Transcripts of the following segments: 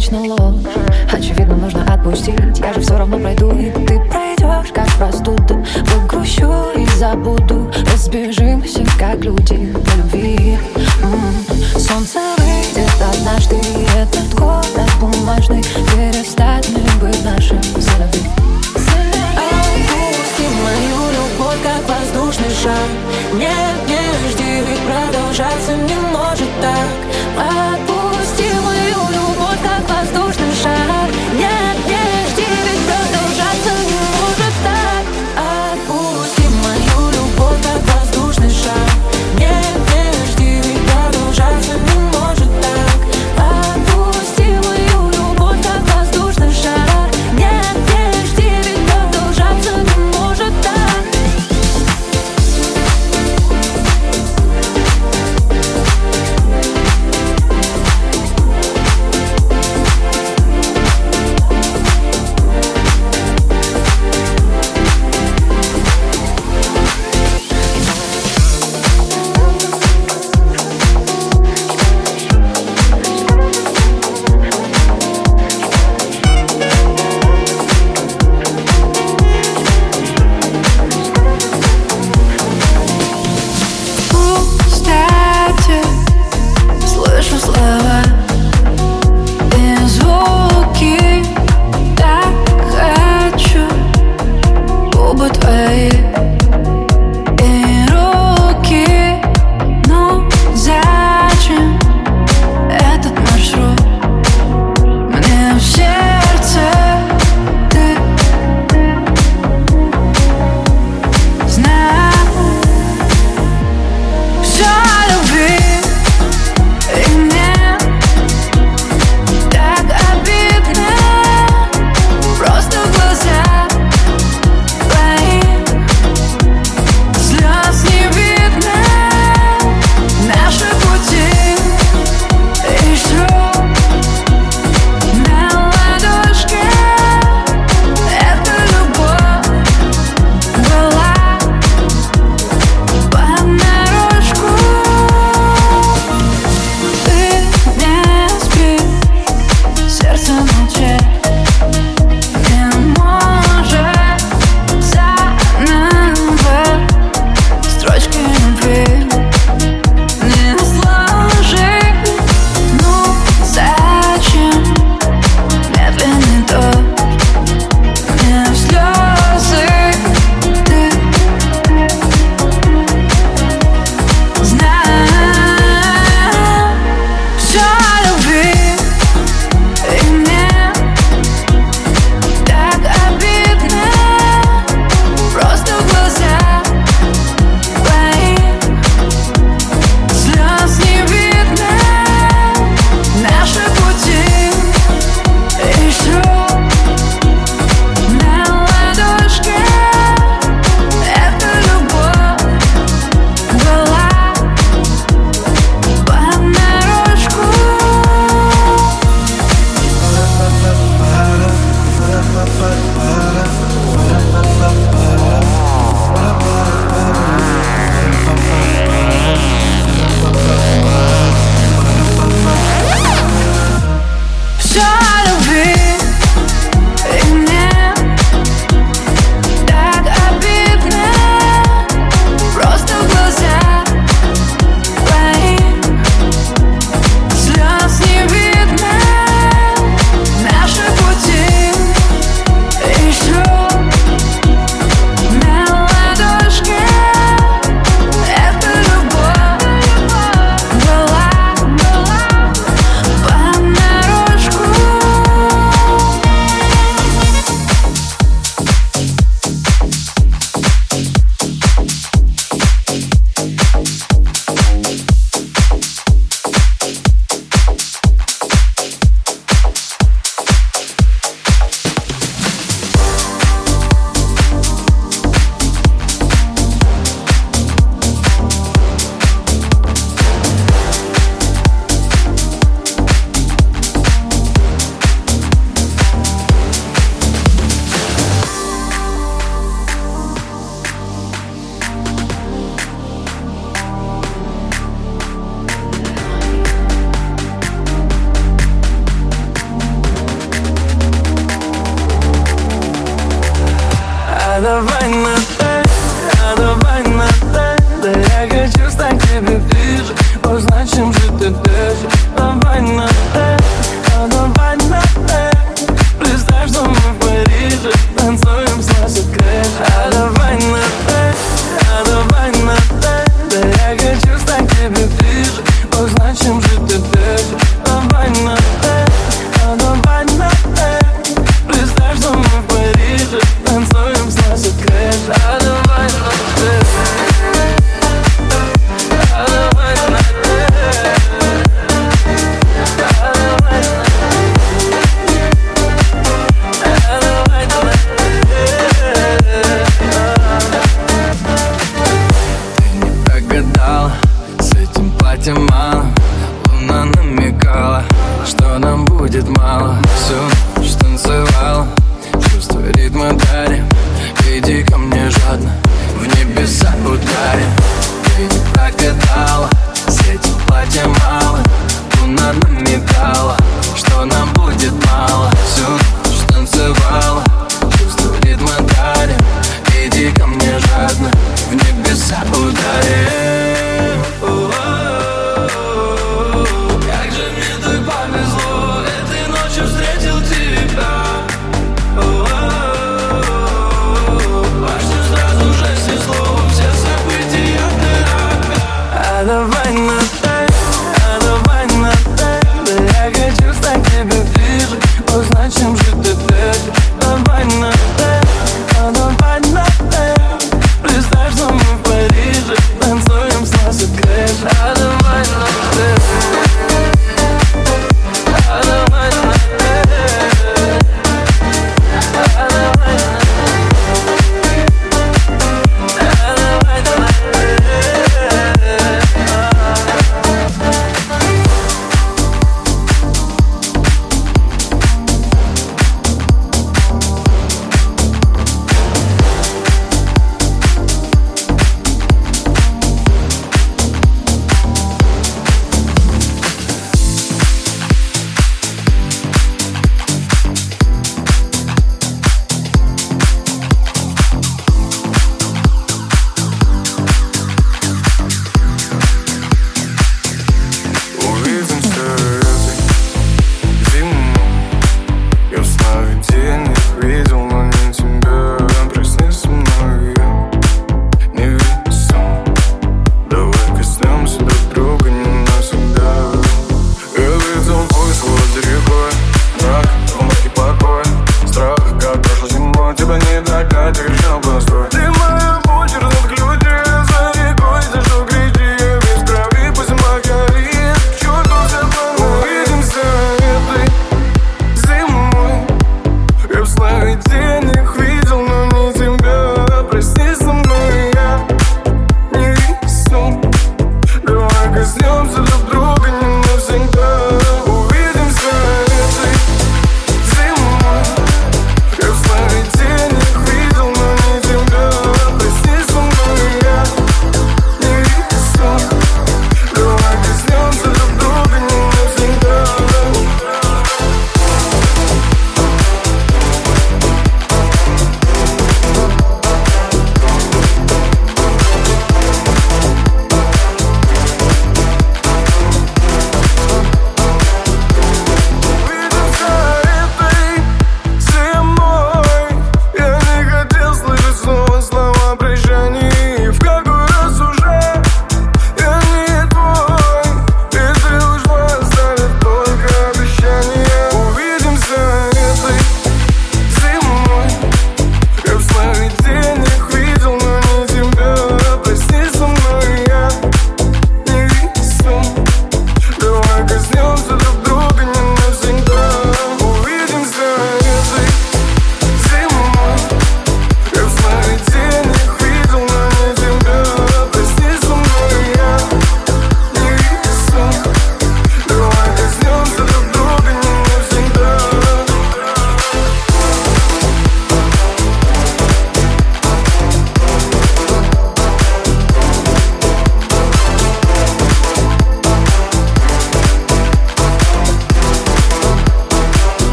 привычно ложь Очевидно, нужно отпустить. Я же все равно пройду, и ты пройдешь Как простуду, погрущу и забуду. Разбежимся, как люди в любви. М -м. Солнце выйдет однажды. Этот город бумажный перед «Э», а давай на «ты», а давай на «ты» Да я хочу стать тебе ближе, обозначим же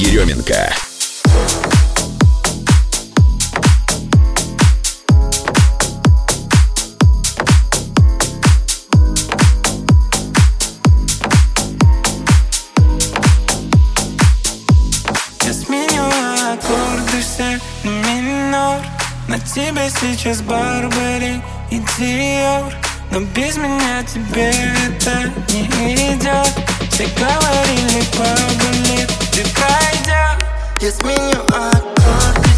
Еременко. На тебе сейчас Барбари и Диор. Но без меня тебе это не идет. Заговорили, погули, ты крайда Я сменю аккорд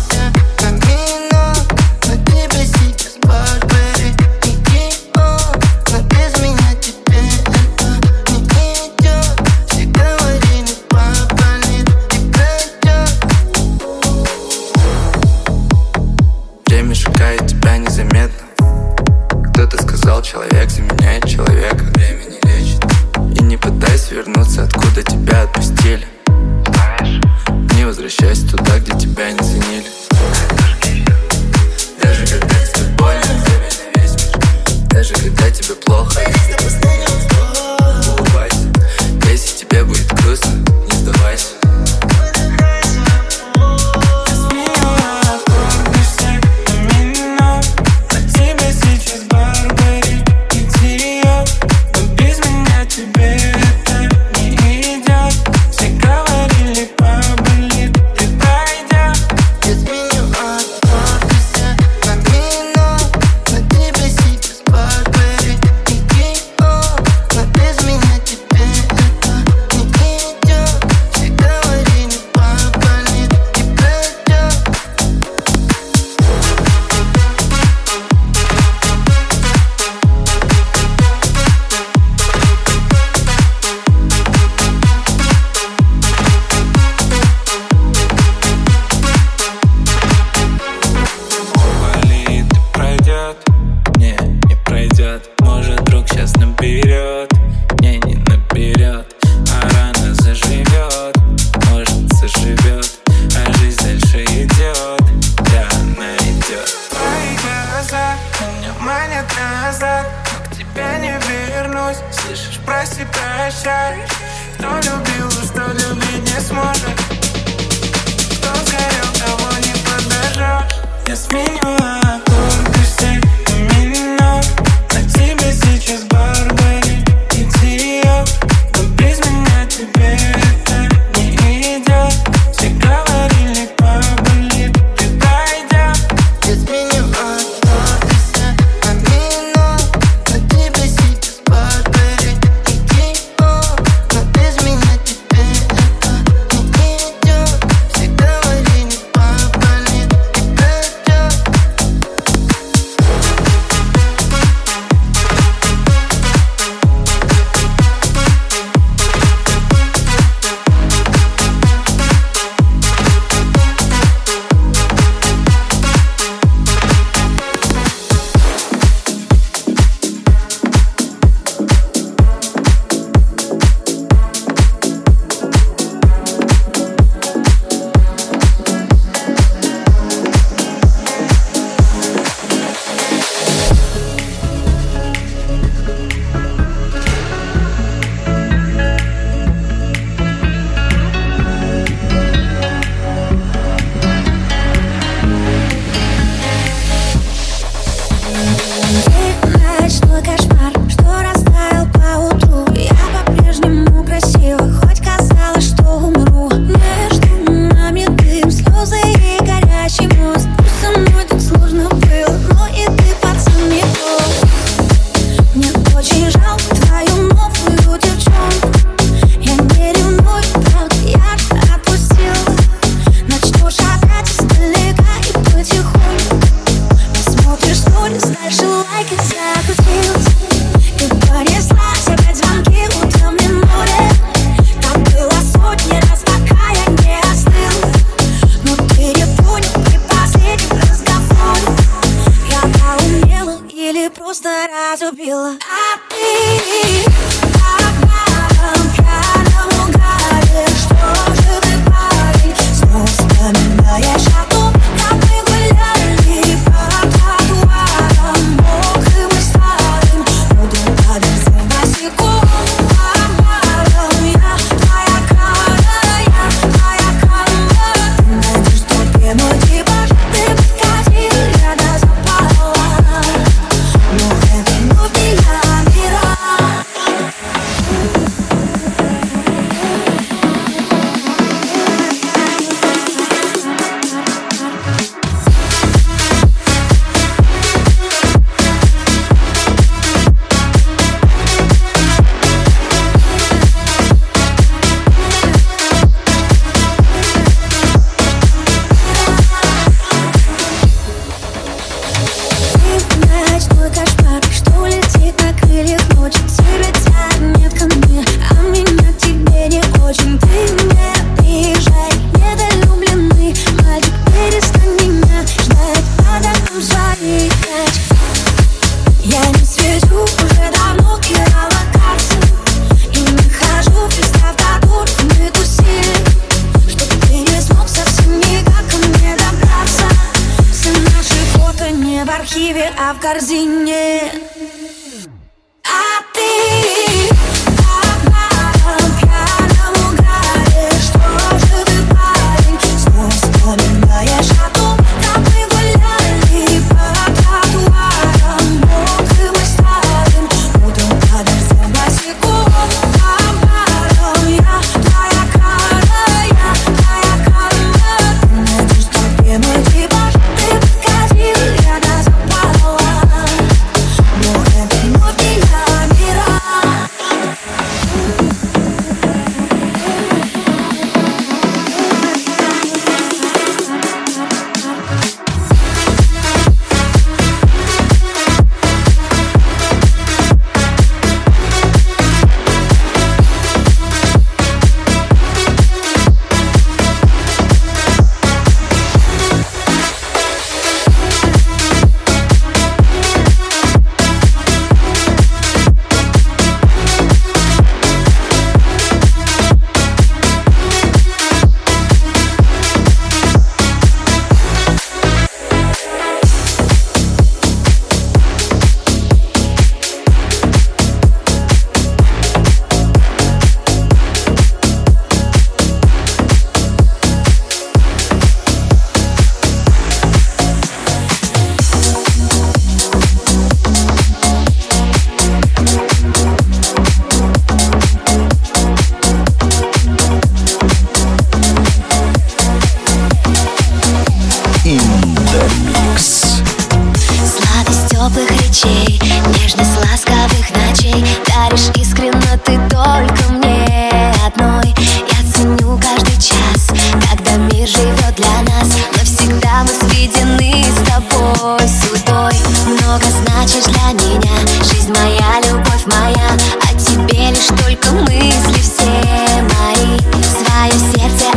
теплых речей Нежность ласковых ночей. Даришь искренно ты только мне одной. Я ценю каждый час, когда мир живет для нас. Навсегда мы сведены с тобой судьбой. Много значишь для меня, жизнь моя, любовь моя. О тебе лишь только мысли все мои. Свое сердце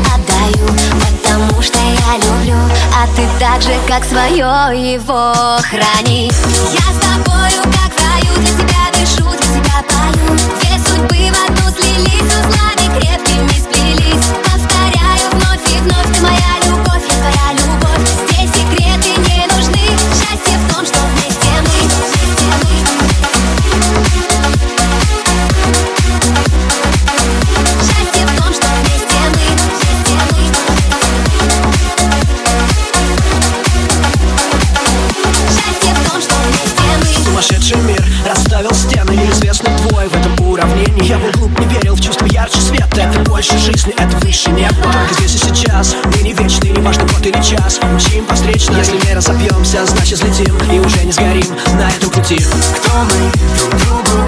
люблю А ты так же, как свое его храни. Я с тобою как в раю Для тебя дышу, для тебя пою. Две судьбы в одну слились Узлами крепкими сплелись. дальше жизни это выше неба Только здесь и сейчас, мы не вечны, не важно год или час. Мчим повстречно, если не разобьемся, значит взлетим И уже не сгорим на этом пути. Кто мы? Друг другу,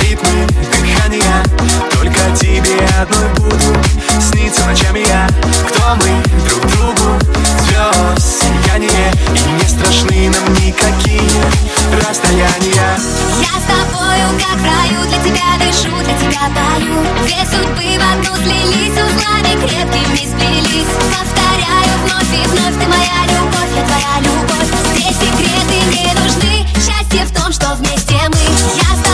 ритмы дыхания. Только тебе одной буду Снится ночами я. Кто мы? Друг другу Звезд сияние И не страшны нам никакие расстояния. Я с тобою как в раю Для тебя дышу, для тебя пою Две судьбы в одну слились Узлами крепкими сплелись. Повторяю вновь и вновь Ты моя любовь, я твоя любовь. Здесь секреты не нужны Счастье в том, что вместе мы. Я с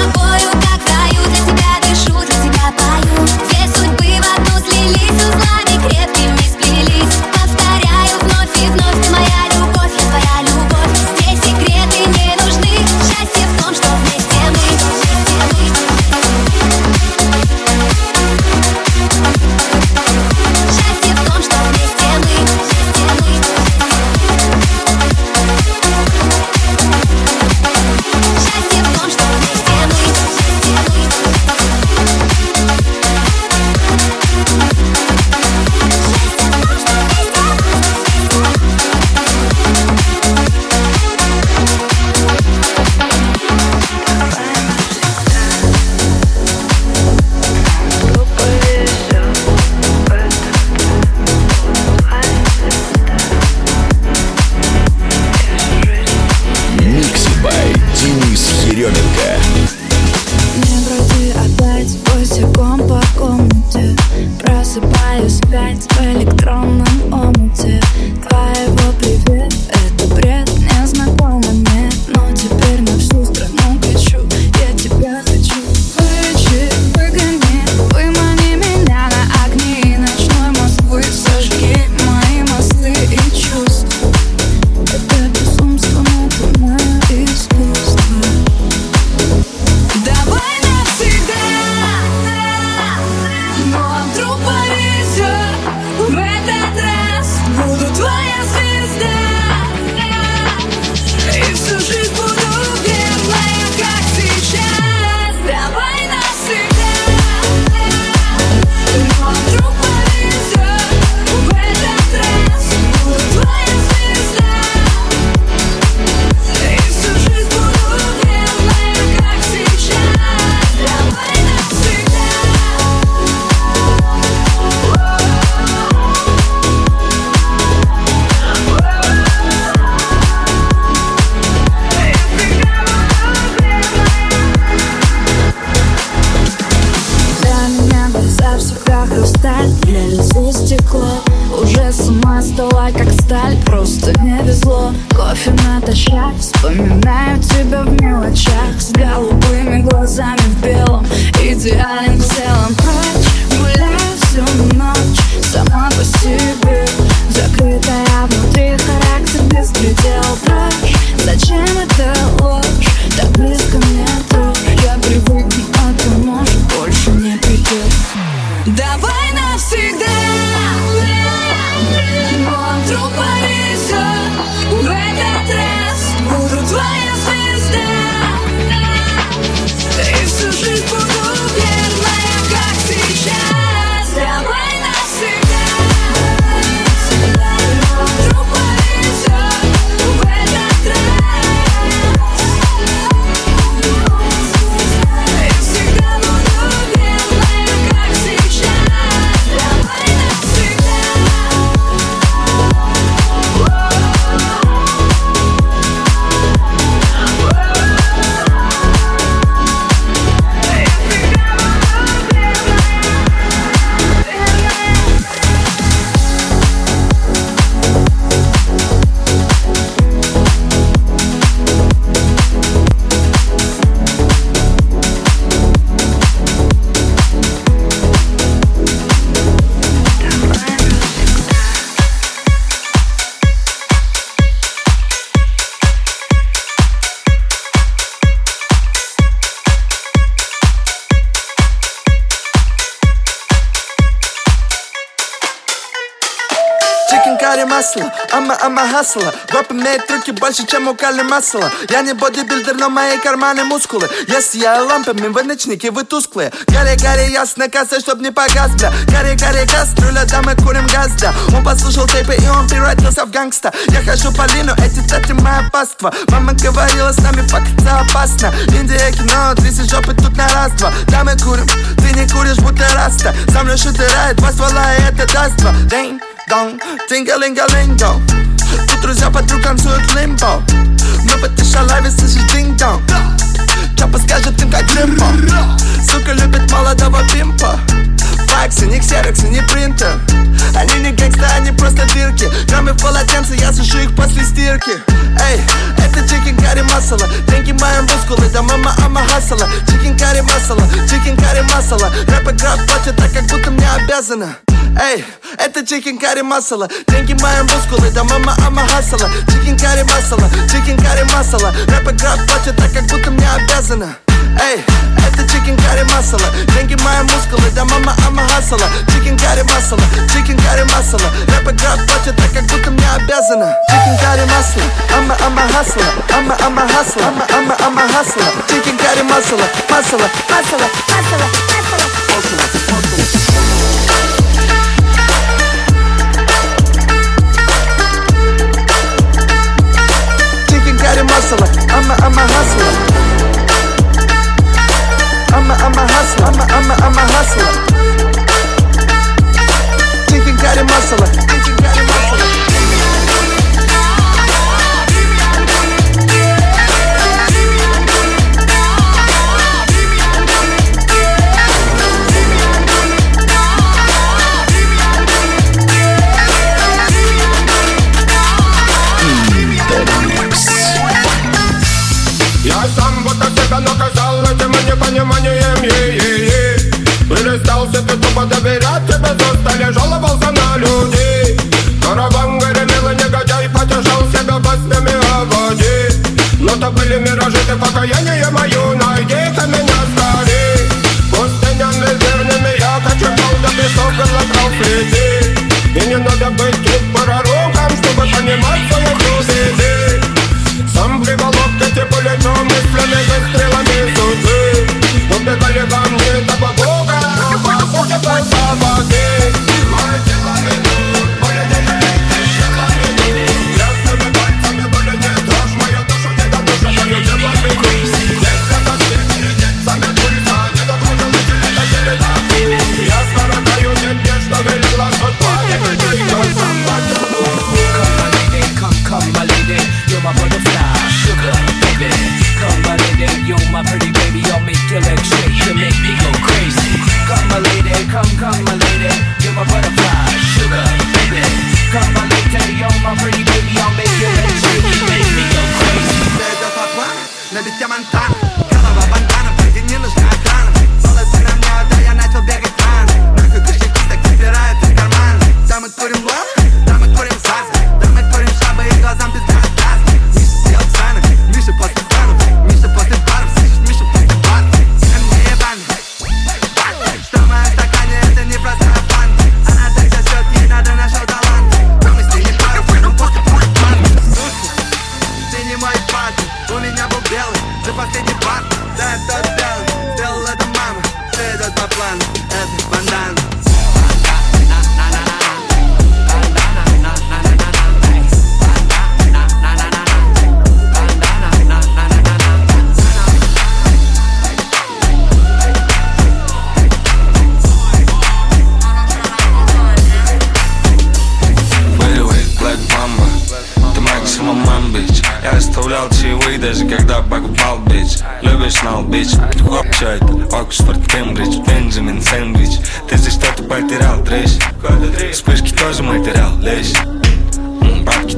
хасла Гоп имеет трюки больше, чем у Кали масла Я не бодибилдер, но мои карманы мускулы Я сияю лампами, вы ночники, вы тусклые Гарри, гарри, ясно, касса, чтоб не погас, бля Гарри, гарри, кастрюля, да мы курим газ, да Он послушал тейпы и он превратился в гангста Я хожу по лину, эти тети моя паства Мама говорила, с нами факт это опасно Индия, кино, тряси жопы тут на раз-два Да мы курим, ты не куришь, будто раста Со мной шутерает, два ствола, и это даст два Ding, dong, тинга-линга-линго Тут друзья подруг танцуют лимбо Мы этой шалаве слышишь ding-dong Чапа скажет им как лимбо Сука любит молодого pimp а Факсы, не ксероксы, не принтер Они не gangsta, они просто дырки Граммы в полотенце, я сушу их после стирки Эй, это chicken curry masala Деньги мои мускулы, да мама I'm a hustler Chicken curry masala, chicken curry masala Рэп игра платят так, как будто мне обязана Эй, это chicken curry masala Деньги мои мускулы, да мама I'm a hustler Chicken curry masala, chicken curry masala Рэп игра платят так, как будто мне обязана Эй, это chicken curry masala Деньги мои мускулы, да мама I'm a hustler Chicken curry masala, chicken curry masala Рэп игра платят так, как будто мне обязана Чикен карри масала, ама ама хасала Ама ама хасала, ама ама ама хасала Чикен карри масала, масала, масала, масала, масала Chicken curry masala, I'm a, I'm a hustler. I'm a, I'm a hustler. I'm a, I'm a, I'm a hustler. Chicken curry masala, chicken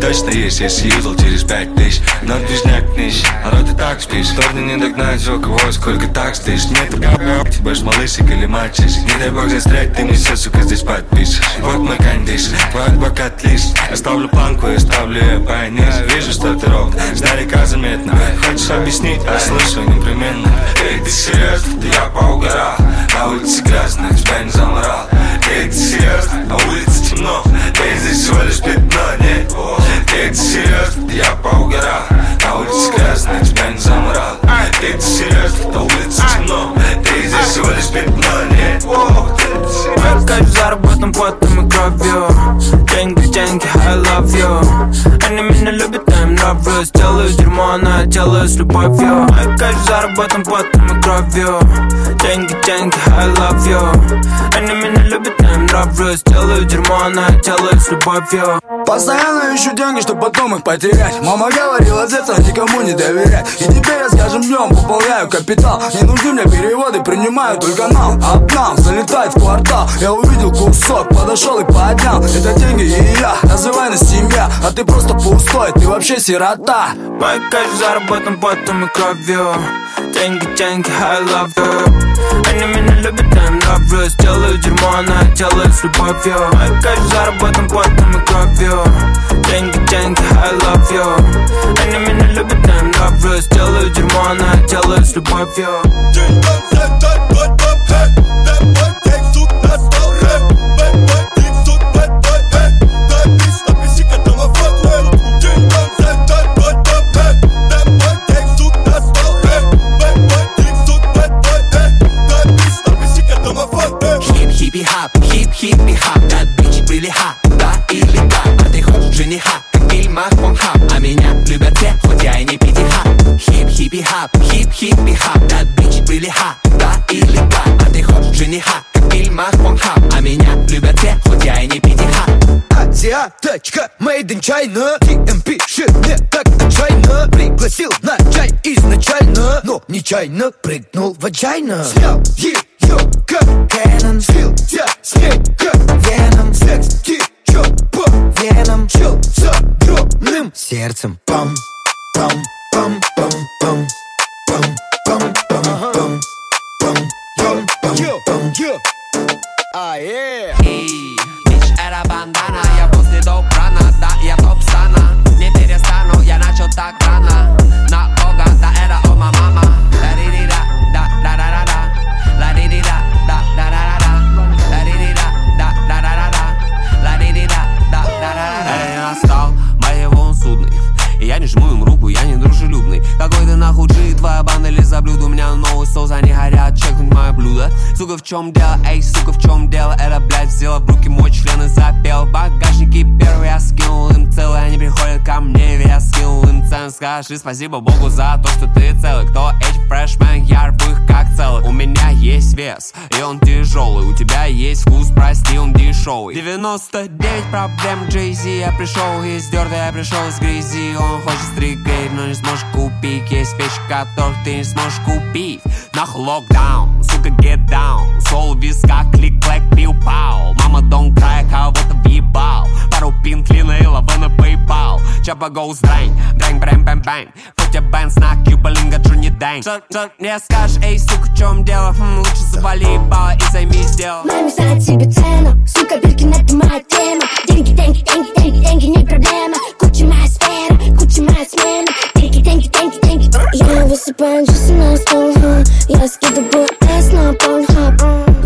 точно есть, если юзал через пять тысяч Но движняк нищ, народ и так спишь Торни не догнать, у кого сколько так стоишь Нет, ты будешь малышек или мальчик Не дай бог застрять, ты мне все, сука, здесь подпишешь Вот мой кондиш, твой адвокат лишь Оставлю планку и ставлю ее пониже Вижу, что ты ровно, издалека заметно Хочешь объяснить, а слышу непременно Эй, ты серьезно, да я поугарал На улице грязно, тебя не заморал Эй, ты серьезно, на улице темно Эй, здесь всего лишь пятно, нет Эй, ты серьезно, да я поугарал На улице грязно, тебя не заморал Эй, ты серьезно, на улице темно Эй, здесь всего лишь пятно, нет Кайф заработан потом и кровью Деньги, деньги, I love you Они меня любят, я им нравлюсь Делаю дерьмо, но я делаю с любовью Кайф заработан потом и кровью Деньги, деньги, I love you Они меня любят, я им нравлюсь Делаю дерьмо, я делаю с любовью. Постоянно ищу деньги, чтобы потом их потерять. Мама говорила, детство никому не доверять. И теперь я с каждым днем пополняю капитал. Не нужны мне переводы, принимаю только нам. Обнал, залетает в квартал. Я увидел кусок, подошел и поднял. Это деньги и я, называй нас семья. А ты просто пустой, ты вообще сирота. Мой кайф заработан потом и кровью. Деньги, деньги, I love you Они меня любят, я им нравлюсь Делаю дерьмо, но я делаю с любовью. Мой кайф заработан потом и кровью. Деньги, деньги, I love you. Они меня любят, я им нравлюсь Делаю дерьмо, но я делаю с любовью Хип хиппи хап, хип хиппи хап That bitch really hot, да или как А ты хочешь жениха, как в фильмах Pornhub А меня любят все, хоть я и не пятиха Хип хиппи хап, хип хиппи хап That bitch really hot, да или как А ты хочешь жениха, как в фильмах Pornhub А меня любят все, хоть я и не пятиха Азиаточка, made in China. TM пишет мне так отчаянно Пригласил на чай изначально Но нечаянно прыгнул в отчаянно. Снял ее как Кэнон Слил я с ней как Веном Секс течет по венам Чел с огромным сердцем. Пам, пам, пам, пам, пам Пам, пам, пам, пам Пам, пам, пам, пам. А, е. Эй, бич, это бандана за блюдо У меня новый соус, они горят, чекнуть мое блюдо. Сука, в чем дело, эй, сука, в чем дело? Это, блядь, взяла в руки мой член и запел. Багажники первые я скинул им целый Они приходят ко мне, ведь я скинул им цену Скажи спасибо Богу за то, что ты целый. Кто эти фрешмен, я рву их как целый У меня есть вес, и он тяжелый У тебя есть вкус, прости, он дешевый 99 проблем Jay-Z Я пришел из дерта, я пришел из грязи. Он хочет стригейт, но не сможешь купить. Есть вещи, которых ты не сможешь купить Нахуй локдаун, сука, get down. Сол в висках, клик-клэк, пиу-пау Мама, don't cry, кого-то въебал. Пару пинтлина и лава на PayPal Чапа goes дрэнь, дрэнь, брэм, бэм, бэм Фотя бэнс на кьюбалинга, Джуни Дэнь. Что, что мне скажешь, эй, сука, в чем дело? Хм, лучше завали ебало и займись делом. Маме знает себе цену. Сука, Биркин, это моя тема Деньги, деньги, деньги, деньги, деньги, не проблема. Куча моя сфера, куча моя смена. Деньги, деньги, деньги, деньги. Я высыпаю джинсы на стол. Я скидываю S на порнхаб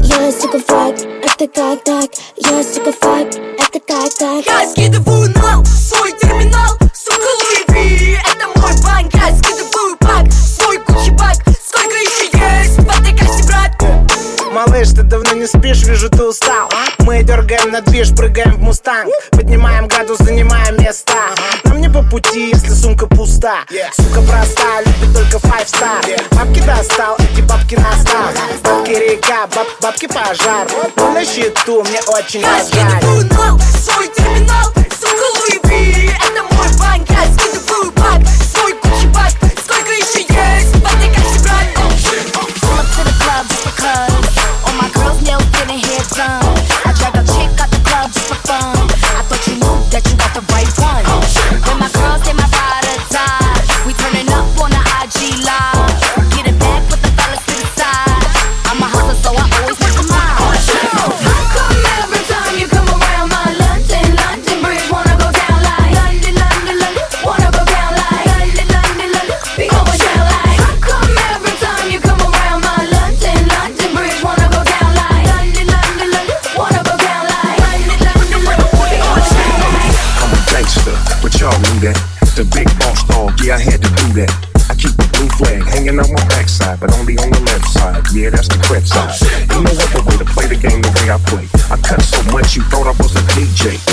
Я сука, фак, это как так Я сука, фак, это как так Я скидываю нал, свой терминал Малыш, ты давно не спишь, вижу, ты устал. Мы дергаем на движ, прыгаем в мустанг. Поднимаем градус, занимаем места. Нам не по пути, если сумка пуста. Сука проста, любит только five star. Бабки достал, эти бабки настал Бабки река, баб, бабки пожар. Мы на счету, мне очень Я скидываю нол, свой терминал. Сука Луи это мой банк. Я скидываю баб, свой кучи бак Сколько еще есть, бабки как собрать Come up to the club, wanna hear some. yeah, that's the crap song. You know what the way to play the game the way I play. I cut so much you thought I was a DJ.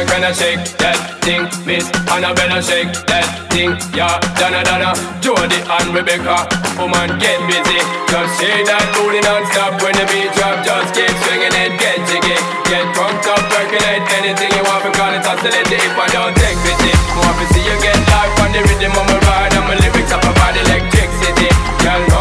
Anna gonna shake that thing, Miss Annabella shake that thing, yeah. Donna Donna, Jody and Rebecca, woman get busy. Just say that booty non-stop when the beat drop. Just keep swinging it, get jiggy, get drunk up, percolate anything you want. Because it's oscillating if I don't take pity. More to see you get life on the rhythm of my ride, and my lyrics up about electricity, girl.